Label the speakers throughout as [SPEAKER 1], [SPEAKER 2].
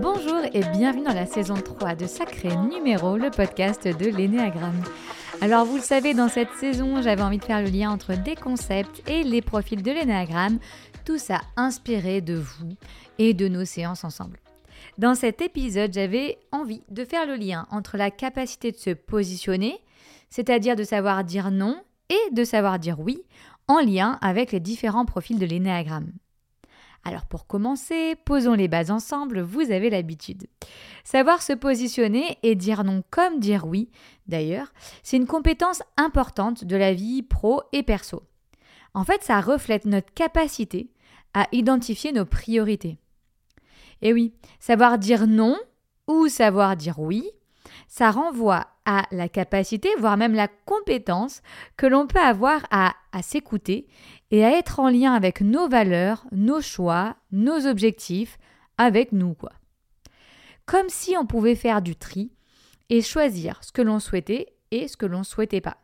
[SPEAKER 1] Bonjour et bienvenue dans la saison 3 de Sacré Numéro, le podcast de l'énéagramme. Alors vous le savez, dans cette saison, j'avais envie de faire le lien entre des concepts et les profils de l'énéagramme, tout ça inspiré de vous et de nos séances ensemble. Dans cet épisode, j'avais envie de faire le lien entre la capacité de se positionner, c'est-à-dire de savoir dire non et de savoir dire oui, en lien avec les différents profils de l'énéagramme. Alors pour commencer, posons les bases ensemble, vous avez l'habitude. Savoir se positionner et dire non comme dire oui, d'ailleurs, c'est une compétence importante de la vie pro et perso. En fait, ça reflète notre capacité à identifier nos priorités. Et oui, savoir dire non ou savoir dire oui, ça renvoie à la capacité, voire même la compétence que l'on peut avoir à, à s'écouter et à être en lien avec nos valeurs, nos choix, nos objectifs, avec nous. Comme si on pouvait faire du tri et choisir ce que l'on souhaitait et ce que l'on ne souhaitait pas.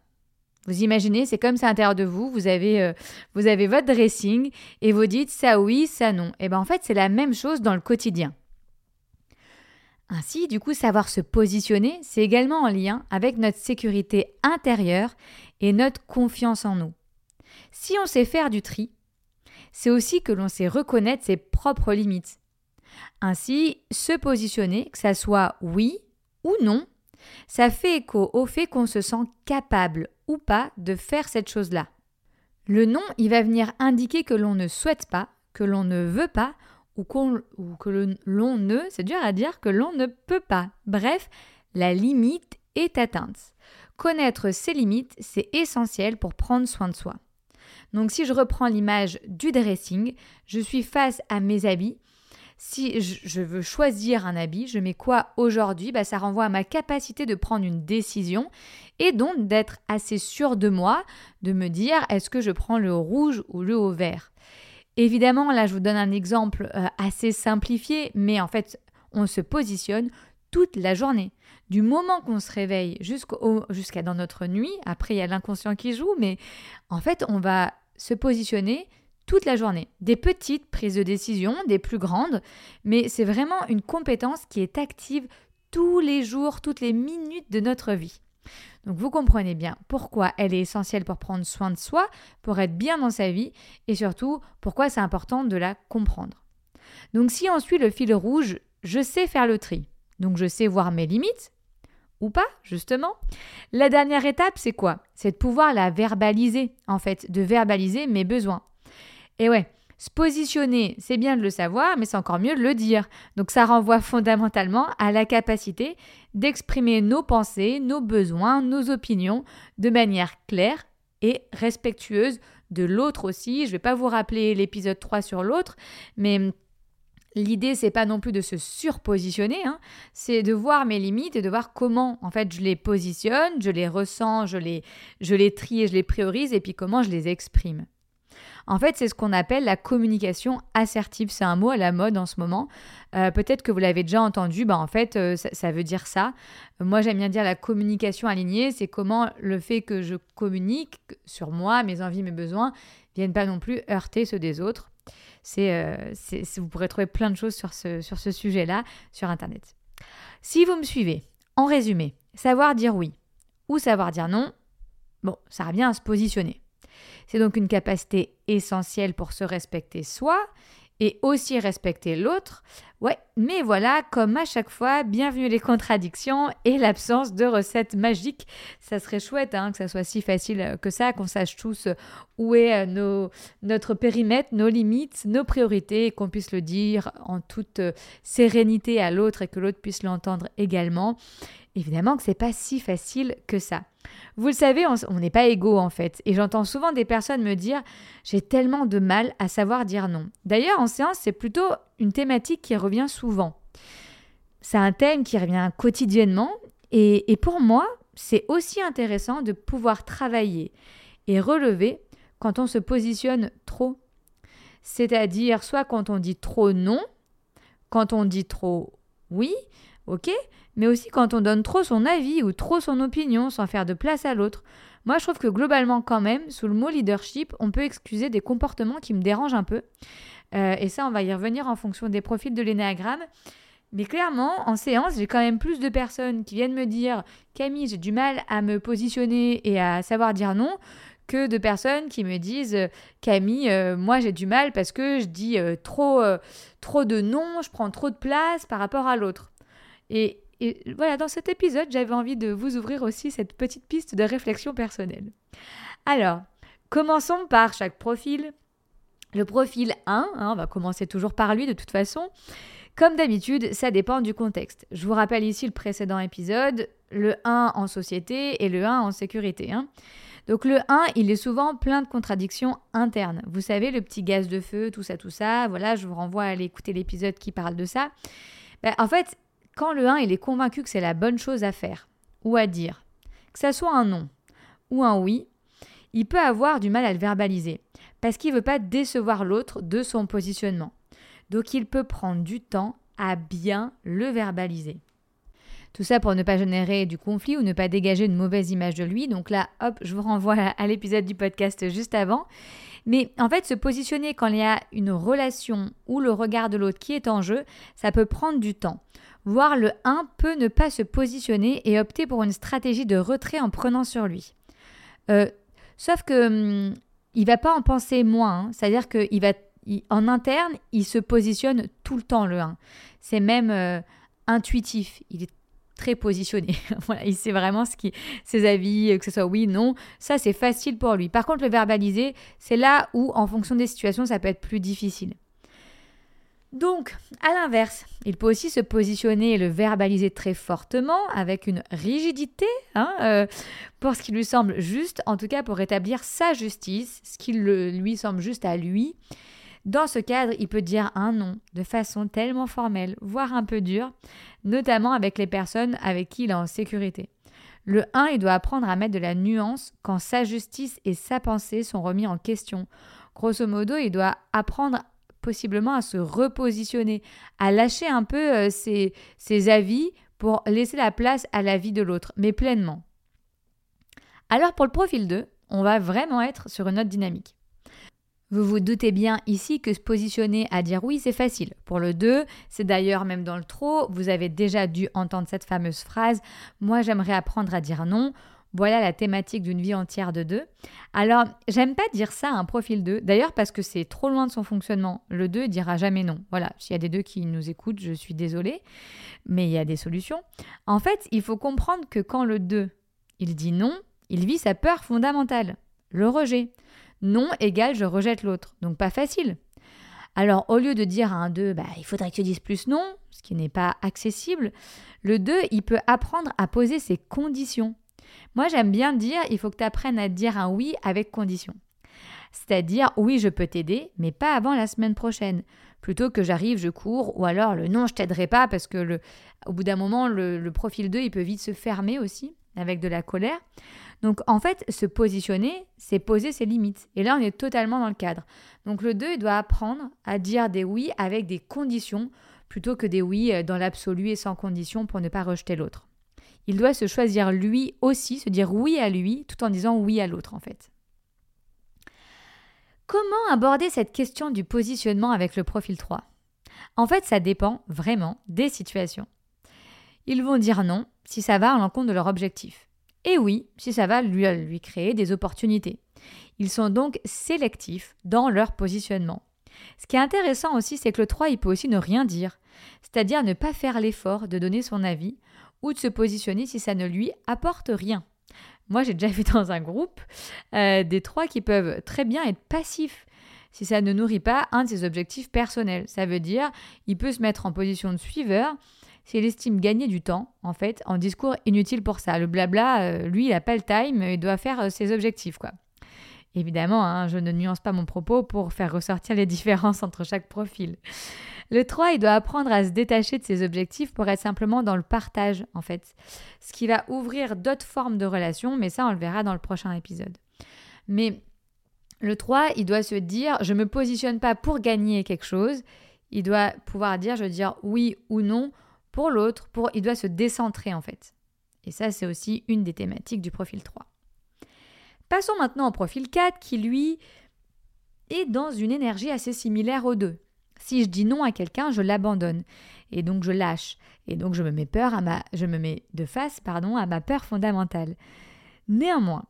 [SPEAKER 1] Vous imaginez, c'est comme ça à l'intérieur de vous, vous avez, euh, vous avez votre dressing et vous dites ça oui, ça non. Et bien en fait, c'est la même chose dans le quotidien. Ainsi, du coup, savoir se positionner, c'est également en lien avec notre sécurité intérieure et notre confiance en nous. Si on sait faire du tri, c'est aussi que l'on sait reconnaître ses propres limites. Ainsi, se positionner, que ça soit oui ou non, ça fait écho au fait qu'on se sent capable ou pas de faire cette chose-là. Le non, il va venir indiquer que l'on ne souhaite pas, que l'on ne veut pas, ou, ou que l'on ne, c'est dur à dire, que l'on ne peut pas. Bref, la limite est atteinte. Connaître ses limites, c'est essentiel pour prendre soin de soi. Donc si je reprends l'image du dressing, je suis face à mes habits. Si je veux choisir un habit, je mets quoi aujourd'hui? Bah, Ça renvoie à ma capacité de prendre une décision et donc d'être assez sûr de moi, de me dire est-ce que je prends le rouge ou le haut vert? Évidemment, là je vous donne un exemple euh, assez simplifié, mais en fait on se positionne toute la journée. Du moment qu'on se réveille jusqu'à dans notre nuit, après il y a l'inconscient qui joue, mais en fait on va se positionner toute la journée. Des petites prises de décision, des plus grandes, mais c'est vraiment une compétence qui est active tous les jours, toutes les minutes de notre vie. Donc vous comprenez bien pourquoi elle est essentielle pour prendre soin de soi, pour être bien dans sa vie et surtout pourquoi c'est important de la comprendre. Donc si on suit le fil rouge, je sais faire le tri. Donc je sais voir mes limites, ou pas, justement. La dernière étape, c'est quoi? C'est de pouvoir la verbaliser, en fait, de verbaliser mes besoins. Et ouais, se positionner, c'est bien de le savoir, mais c'est encore mieux de le dire. Donc ça renvoie fondamentalement à la capacité d'exprimer nos pensées, nos besoins, nos opinions de manière claire et respectueuse de l'autre aussi. Je ne vais pas vous rappeler l'épisode 3 sur l'autre, mais L'idée, c'est pas non plus de se surpositionner, hein. c'est de voir mes limites et de voir comment en fait je les positionne, je les ressens, je les, je les trie et je les priorise et puis comment je les exprime. En fait, c'est ce qu'on appelle la communication assertive. C'est un mot à la mode en ce moment. Euh, peut-être que vous l'avez déjà entendu. Bah, en fait, euh, ça, veut dire ça. Moi, j'aime bien dire la communication alignée. C'est comment le fait que je communique sur moi, mes envies, mes besoins, viennent pas non plus heurter ceux des autres. Euh, c'est, vous pourrez trouver plein de choses sur ce, sujet-là sur Internet. Si vous me suivez, en résumé, savoir dire oui ou savoir dire non, bon, ça revient à se positionner. C'est donc une capacité essentielle pour se respecter soi et aussi respecter l'autre. Ouais, mais voilà, comme à chaque fois, bienvenue les contradictions et l'absence de recettes magiques. Ça serait chouette hein, que ça soit si facile que ça, qu'on sache tous où est euh, notre périmètre, nos limites, nos priorités, et qu'on puisse le dire en toute euh, sérénité à l'autre et que l'autre puisse l'entendre également. Évidemment que c'est pas si facile que ça. Vous le savez, on n'est pas égaux en fait. Et j'entends souvent des personnes me dire j'ai tellement de mal à savoir dire non. D'ailleurs, en séance, c'est plutôt une thématique qui revient souvent. C'est un thème qui revient quotidiennement. Et, et pour moi, c'est aussi intéressant de pouvoir travailler et relever quand on se positionne trop. C'est-à-dire soit quand on dit trop non, quand on dit trop oui, ok, mais aussi quand on donne trop son avis ou trop son opinion sans faire de place à l'autre. Moi, je trouve que globalement, quand même, sous le mot leadership, on peut excuser des comportements qui me dérangent un peu. Euh, et ça, on va y revenir en fonction des profils de l'énéagramme. Mais clairement, en séance, j'ai quand même plus de personnes qui viennent me dire Camille, j'ai du mal à me positionner et à savoir dire non que de personnes qui me disent Camille, euh, moi j'ai du mal parce que je dis euh, trop, trop de non, je prends trop de place par rapport à l'autre. Et, voilà, dans cet épisode, j'avais envie de vous ouvrir aussi cette petite piste de réflexion personnelle. Alors, commençons par chaque profil. Le profil 1, hein, on va commencer toujours par lui de toute façon. Comme d'habitude, ça dépend du contexte. Je vous rappelle ici le précédent épisode, le 1 en société et le 1 en sécurité. Hein. Donc le 1, il est souvent plein de contradictions internes. Vous savez, le petit gaz de feu, tout ça, tout ça. Voilà, je vous renvoie à aller écouter l'épisode qui parle de ça. Ben, en fait, quand le 1, il est convaincu que c'est la bonne chose à faire ou à dire, que ça soit un non ou un oui, il peut avoir du mal à le verbaliser parce qu'il ne veut pas décevoir l'autre de son positionnement. Donc il peut prendre du temps à bien le verbaliser. Tout ça pour ne pas générer du conflit ou ne pas dégager une mauvaise image de lui. Donc là, hop, je vous renvoie à l'épisode du podcast juste avant. Mais en fait, se positionner quand il y a une relation ou le regard de l'autre qui est en jeu, ça peut prendre du temps. Voire le 1 peut ne pas se positionner et opter pour une stratégie de retrait en prenant sur lui. Euh, sauf que hum, il va pas en penser moins. Hein. C'est-à-dire qu'il va, en interne, il se positionne tout le temps le 1. C'est même euh, intuitif. Il est très positionné. il sait vraiment ce qui, ses avis, euh, que ce soit oui, non. Ça, c'est facile pour lui. Par contre, le verbaliser, c'est là où, en fonction des situations, ça peut être plus difficile. Donc, à l'inverse, il peut aussi se positionner et le verbaliser très fortement, avec une rigidité, hein, euh, pour ce qui lui semble juste, en tout cas pour établir sa justice, ce qui lui semble juste à lui. Dans ce cadre, il peut dire un non de façon tellement formelle, voire un peu dure, notamment avec les personnes avec qui il est en sécurité. Le 1, il doit apprendre à mettre de la nuance quand sa justice et sa pensée sont remis en question. Grosso modo, il doit apprendre possiblement à se repositionner, à lâcher un peu euh, ses, ses avis pour laisser la place à la vie de l'autre, mais pleinement. Alors pour le profil 2, on va vraiment être sur une autre dynamique. Vous vous doutez bien ici que se positionner à dire oui, c'est facile. Pour le 2, c'est d'ailleurs même dans le trop, vous avez déjà dû entendre cette fameuse phrase Moi, j'aimerais apprendre à dire non. Voilà la thématique d'une vie entière de deux. Alors, j'aime pas dire ça à un profil 2, d'ailleurs parce que c'est trop loin de son fonctionnement. Le 2 dira jamais non. Voilà, s'il y a des deux qui nous écoutent, je suis désolée, mais il y a des solutions. En fait, il faut comprendre que quand le 2, il dit non, il vit sa peur fondamentale, le rejet. Non égale je rejette l'autre, donc pas facile. Alors, au lieu de dire à un 2, bah, il faudrait que tu dises plus non, ce qui n'est pas accessible, le 2, il peut apprendre à poser ses conditions. Moi, j'aime bien dire il faut que tu apprennes à dire un oui avec condition. C'est-à-dire, oui, je peux t'aider, mais pas avant la semaine prochaine. Plutôt que j'arrive, je cours, ou alors le non, je t'aiderai pas, parce que le, au bout d'un moment, le, le profil 2, il peut vite se fermer aussi, avec de la colère. Donc en fait, se positionner, c'est poser ses limites. Et là, on est totalement dans le cadre. Donc le 2, il doit apprendre à dire des oui avec des conditions, plutôt que des oui euh, dans l'absolu et sans condition pour ne pas rejeter l'autre. Il doit se choisir lui aussi, se dire oui à lui, tout en disant oui à l'autre en fait. Comment aborder cette question du positionnement avec le profil 3 En fait, ça dépend vraiment des situations. Ils vont dire non si ça va à l'encontre de leur objectif. Et oui, si ça va lui, créer des opportunités. Ils sont donc sélectifs dans leur positionnement. Ce qui est intéressant aussi, c'est que le 3, il peut aussi ne rien dire, c'est-à-dire ne pas faire l'effort de donner son avis ou de se positionner si ça ne lui apporte rien. Moi, j'ai déjà vu dans un groupe euh, des trois qui peuvent très bien être passifs si ça ne nourrit pas un de ses objectifs personnels. Ça veut dire, il peut se mettre en position de suiveur s'il estime gagner du temps, en fait, en discours inutile pour ça. Le blabla, euh, lui, il n'a pas le time, il doit faire euh, ses objectifs, quoi. Évidemment, hein, je ne nuance pas mon propos pour faire ressortir les différences entre chaque profil. Le 3, il doit apprendre à se détacher de ses objectifs pour être simplement dans le partage, en fait. Ce qui va ouvrir d'autres formes de relations, mais ça, on le verra dans le prochain épisode. Mais le 3, il doit se dire, je ne me positionne pas pour gagner quelque chose. Il doit pouvoir dire, je veux dire oui ou non pour l'autre, il doit se décentrer en fait. Et ça, c'est aussi une des thématiques du profil 3. Passons maintenant au profil 4 qui, lui, est dans une énergie assez similaire aux deux. Si je dis non à quelqu'un, je l'abandonne et donc je lâche et donc je me mets peur à ma je me mets de face pardon à ma peur fondamentale. Néanmoins,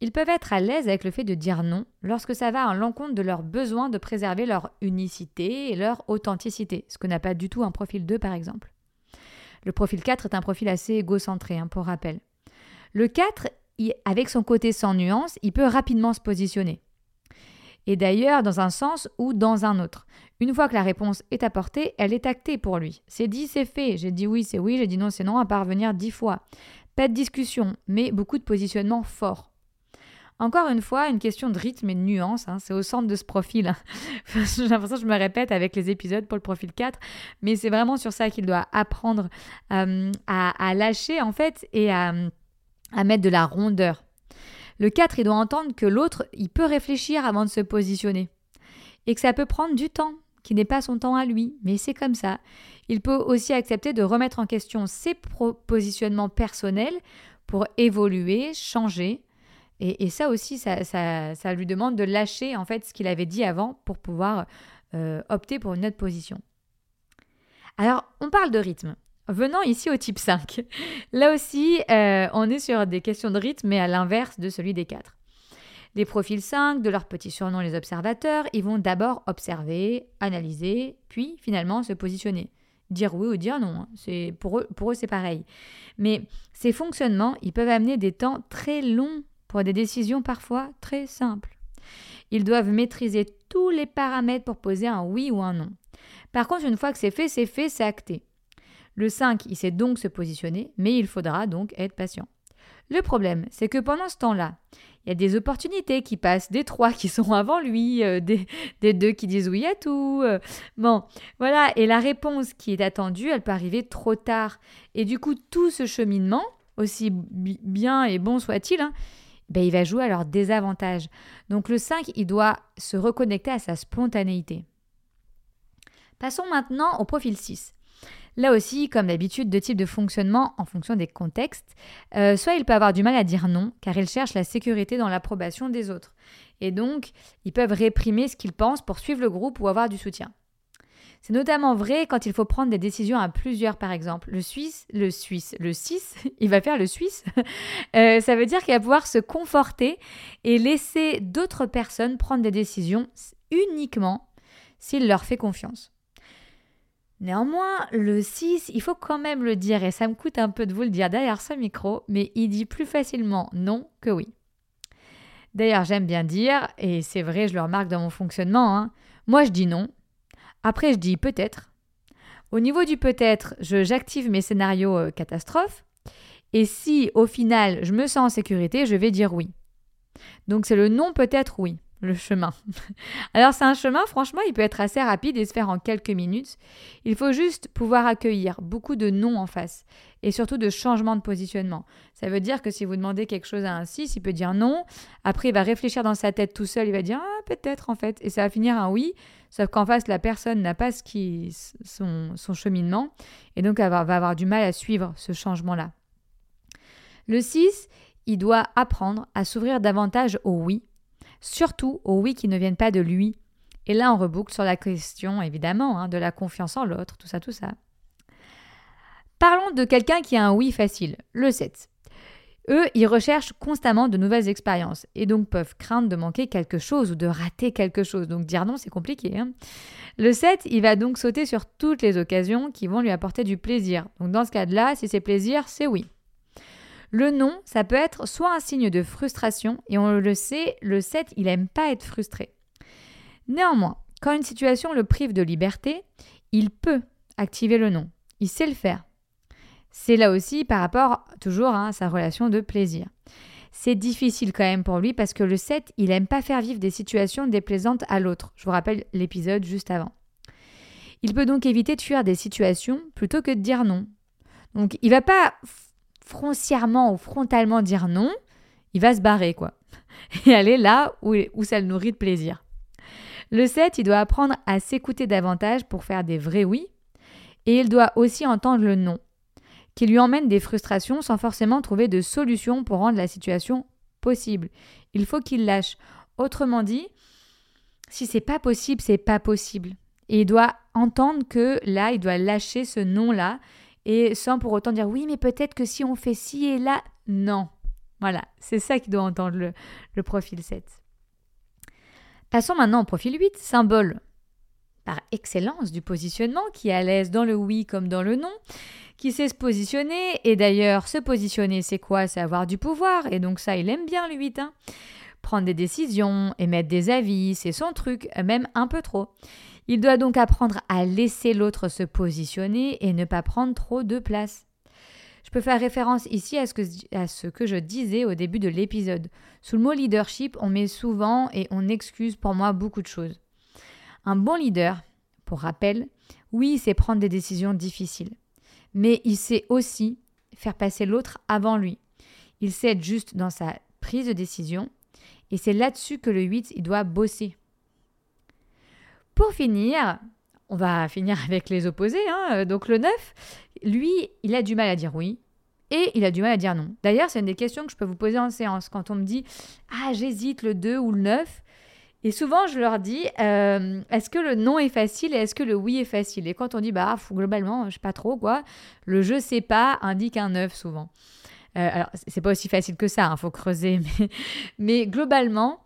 [SPEAKER 1] ils peuvent être à l'aise avec le fait de dire non lorsque ça va à l'encontre de leur besoin de préserver leur unicité et leur authenticité, ce que n'a pas du tout un profil 2 par exemple. Le profil 4 est un profil assez égocentré, hein, pour rappel. Le 4, avec son côté sans nuance, il peut rapidement se positionner. Et d'ailleurs, dans un sens ou dans un autre. Une fois que la réponse est apportée, elle est actée pour lui. C'est dit, c'est fait. J'ai dit oui, c'est oui. J'ai dit non, c'est non, à parvenir dix fois. Pas de discussion, mais beaucoup de positionnement fort. Encore une fois, une question de rythme et de nuance, hein, c'est au centre de ce profil. J'ai l'impression que je me répète avec les épisodes pour le profil 4, mais c'est vraiment sur ça qu'il doit apprendre euh, à, lâcher en fait et à, à mettre de la rondeur. Le 4, il doit entendre que l'autre, il peut réfléchir avant de se positionner et que ça peut prendre du temps, qui n'est pas son temps à lui, mais c'est comme ça. Il peut aussi accepter de remettre en question ses positionnements personnels pour évoluer, changer et, ça aussi, ça, lui demande de lâcher en fait ce qu'il avait dit avant pour pouvoir euh, opter pour une autre position. Alors, on parle de rythme. Venant ici au type 5, là aussi, euh, on est sur des questions de rythme, mais à l'inverse de celui des 4. Les profils 5, de leur petit surnom les observateurs, ils vont d'abord observer, analyser, puis finalement se positionner. Dire oui ou dire non, hein. c'est pour eux, pour eux c'est pareil. Mais ces fonctionnements, ils peuvent amener des temps très longs pour des décisions parfois très simples. Ils doivent maîtriser tous les paramètres pour poser un oui ou un non. Par contre, une fois que c'est fait, c'est fait, c'est acté. Le 5, il sait donc se positionner, mais il faudra donc être patient. Le problème, c'est que pendant ce temps-là, il y a des opportunités qui passent, des trois qui sont avant lui, euh, des, deux qui disent oui à tout. Euh. bon, voilà, et la réponse qui est attendue, elle peut arriver trop tard. Et du coup, tout ce cheminement, aussi bien et bon soit-il, hein, ben, il va jouer à leur désavantage. Donc le 5, il doit se reconnecter à sa spontanéité. Passons maintenant au profil 6. Là aussi, comme d'habitude, deux types de fonctionnement en fonction des contextes. Euh, soit il peut avoir du mal à dire non, car il cherche la sécurité dans l'approbation des autres. Et donc, ils peuvent réprimer ce qu'ils pensent pour suivre le groupe ou avoir du soutien. C'est notamment vrai quand il faut prendre des décisions à plusieurs, par exemple. Le Suisse, le Suisse, le 6, il va faire le Suisse. Euh, ça veut dire qu'il va pouvoir se conforter et laisser d'autres personnes prendre des décisions uniquement s'il leur fait confiance. Néanmoins, le 6, il faut quand même le dire, et ça me coûte un peu de vous le dire derrière ce micro, mais il dit plus facilement non que oui. D'ailleurs, j'aime bien dire, et c'est vrai, je le remarque dans mon fonctionnement, hein, moi je dis non, après, je dis peut-être. Au niveau du peut-être, j'active mes scénarios euh, catastrophes. Et si au final je me sens en sécurité, je vais dire oui. Donc c'est le non peut-être oui le chemin. Alors c'est un chemin, franchement, il peut être assez rapide et se faire en quelques minutes. Il faut juste pouvoir accueillir beaucoup de non en face et surtout de changements de positionnement. Ça veut dire que si vous demandez quelque chose à un 6, il peut dire non, après il va réfléchir dans sa tête tout seul, il va dire ah peut-être en fait, et ça va finir un oui, sauf qu'en face la personne n'a pas ce qui, son, son cheminement et donc elle va avoir du mal à suivre ce changement-là. Le 6, il doit apprendre à s'ouvrir davantage au oui surtout aux oui qui ne viennent pas de lui. Et là, on reboucle sur la question, évidemment, hein, de la confiance en l'autre, tout ça, tout ça. Parlons de quelqu'un qui a un oui facile, le 7. Eux, ils recherchent constamment de nouvelles expériences et donc peuvent craindre de manquer quelque chose ou de rater quelque chose. Donc dire non, c'est compliqué. Hein. le 7, il va donc sauter sur toutes les occasions qui vont lui apporter du plaisir. Donc dans ce cas-là, si c'est plaisir, c'est oui. Le non, ça peut être soit un signe de frustration, et on le sait, le 7, il n'aime pas être frustré. Néanmoins, quand une situation le prive de liberté, il peut activer le non. Il sait le faire. C'est là aussi par rapport toujours à sa relation de plaisir. C'est difficile quand même pour lui parce que le 7, il n'aime pas faire vivre des situations déplaisantes à l'autre. Je vous rappelle l'épisode juste avant. Il peut donc éviter de fuir des situations plutôt que de dire non. Donc il va pas froncièrement ou frontalement dire non, il va se barrer, quoi. Et aller là où, où ça le nourrit de plaisir. Le 7, il doit apprendre à s'écouter davantage pour faire des vrais oui. Et il doit aussi entendre le non, qui lui emmène des frustrations sans forcément trouver de solution pour rendre la situation possible. Il faut qu'il lâche. Autrement dit, si c'est pas possible, c'est pas possible. Et il doit entendre que là, il doit lâcher ce non-là et sans pour autant dire oui, mais peut-être que si on fait ci et là, non. Voilà, c'est ça qu'il doit entendre le, le profil 7. Passons maintenant au profil 8, symbole par excellence du positionnement, qui est à l'aise dans le oui comme dans le non, qui sait se positionner, et d'ailleurs se positionner c'est quoi? C'est avoir du pouvoir, et donc ça il aime bien le 8. Hein Prendre des décisions, émettre des avis, c'est son truc, même un peu trop. Il doit donc apprendre à laisser l'autre se positionner et ne pas prendre trop de place. Je peux faire référence ici à ce, que, je disais au début de l'épisode. Sous le mot leadership, on met souvent et on excuse pour moi beaucoup de choses. Un bon leader, pour rappel, oui, c'est prendre des décisions difficiles, mais il sait aussi faire passer l'autre avant lui. Il sait être juste dans sa prise de décision, et c'est là-dessus que le 8, il doit bosser. Pour finir, on va finir avec les opposés. Hein. Donc le 9, lui, il a du mal à dire oui et il a du mal à dire non. D'ailleurs, c'est une des questions que je peux vous poser en séance quand on me dit Ah, j'hésite le 2 ou le 9. Et souvent, je leur dis euh, Est-ce que le non est facile et est-ce que le oui est facile? Et quand on dit Bah, globalement, je sais pas trop quoi, le je sais pas indique un 9 souvent. Euh, alors, c'est pas aussi facile que ça, il hein, faut creuser, mais, mais globalement,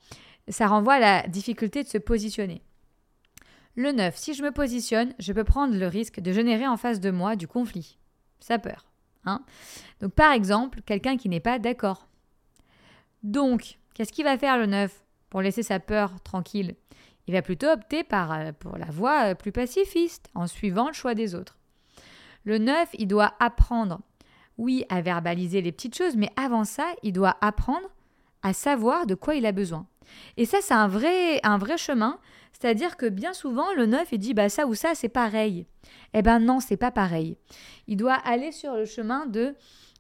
[SPEAKER 1] ça renvoie à la difficulté de se positionner. Le 9, si je me positionne, je peux prendre le risque de générer en face de moi du conflit. Ça peur. Hein Donc par exemple, quelqu'un qui n'est pas d'accord. Donc, qu'est-ce qu'il va faire le 9 pour laisser sa peur tranquille? Il va plutôt opter euh, pour la voie euh, plus pacifiste, en suivant le choix des autres. Le 9, il doit apprendre, oui, à verbaliser les petites choses, mais avant ça, il doit apprendre à savoir de quoi il a besoin. Et ça, c'est un vrai, un vrai chemin. C'est-à-dire que bien souvent, le neuf, il dit bah ça ou ça, c'est pareil. Eh ben non, c'est pas pareil. Il doit aller sur le chemin de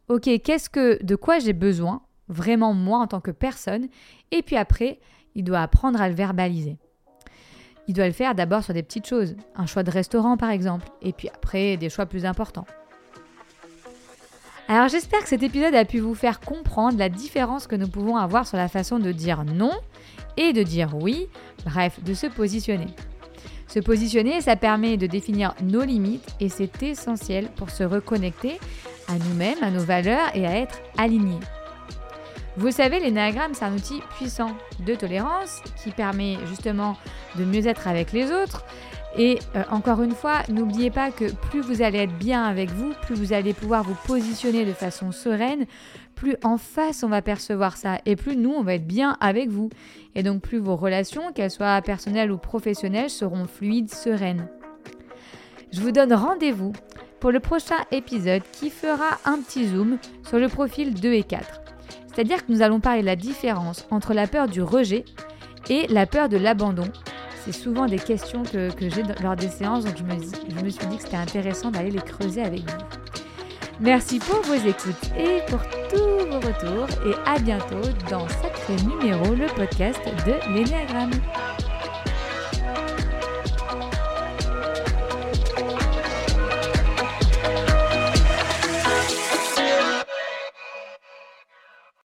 [SPEAKER 1] OK, qu'est-ce que de quoi j'ai besoin vraiment moi en tant que personne et puis après, il doit apprendre à le verbaliser. Il doit le faire d'abord sur des petites choses, un choix de restaurant par exemple, et puis après des choix plus importants. Alors j'espère que cet épisode a pu vous faire comprendre la différence que nous pouvons avoir sur la façon de dire non et de dire oui, bref, de se positionner. Se positionner, ça permet de définir nos limites et c'est essentiel pour se reconnecter à nous-mêmes, à nos valeurs et à être alignés. Vous savez, l'énéagramme, c'est un outil puissant de tolérance qui permet justement de mieux être avec les autres, et euh, encore une fois, n'oubliez pas que plus vous allez être bien avec vous, plus vous allez pouvoir vous positionner de façon sereine, plus en face on va percevoir ça et plus nous on va être bien avec vous. Et donc plus vos relations, qu'elles soient personnelles ou professionnelles, seront fluides, sereines. Je vous donne rendez-vous pour le prochain épisode qui fera un petit zoom sur le profil 2 et 4. C'est-à-dire que nous allons parler de la différence entre la peur du rejet et la peur de l'abandon c'est souvent des questions que, j'ai lors des séances, donc je me, suis dit que c'était intéressant d'aller les creuser avec vous. Merci pour vos écoutes et pour tous vos retours et à bientôt dans Sacré Numéro, le podcast de l'Énéagramme.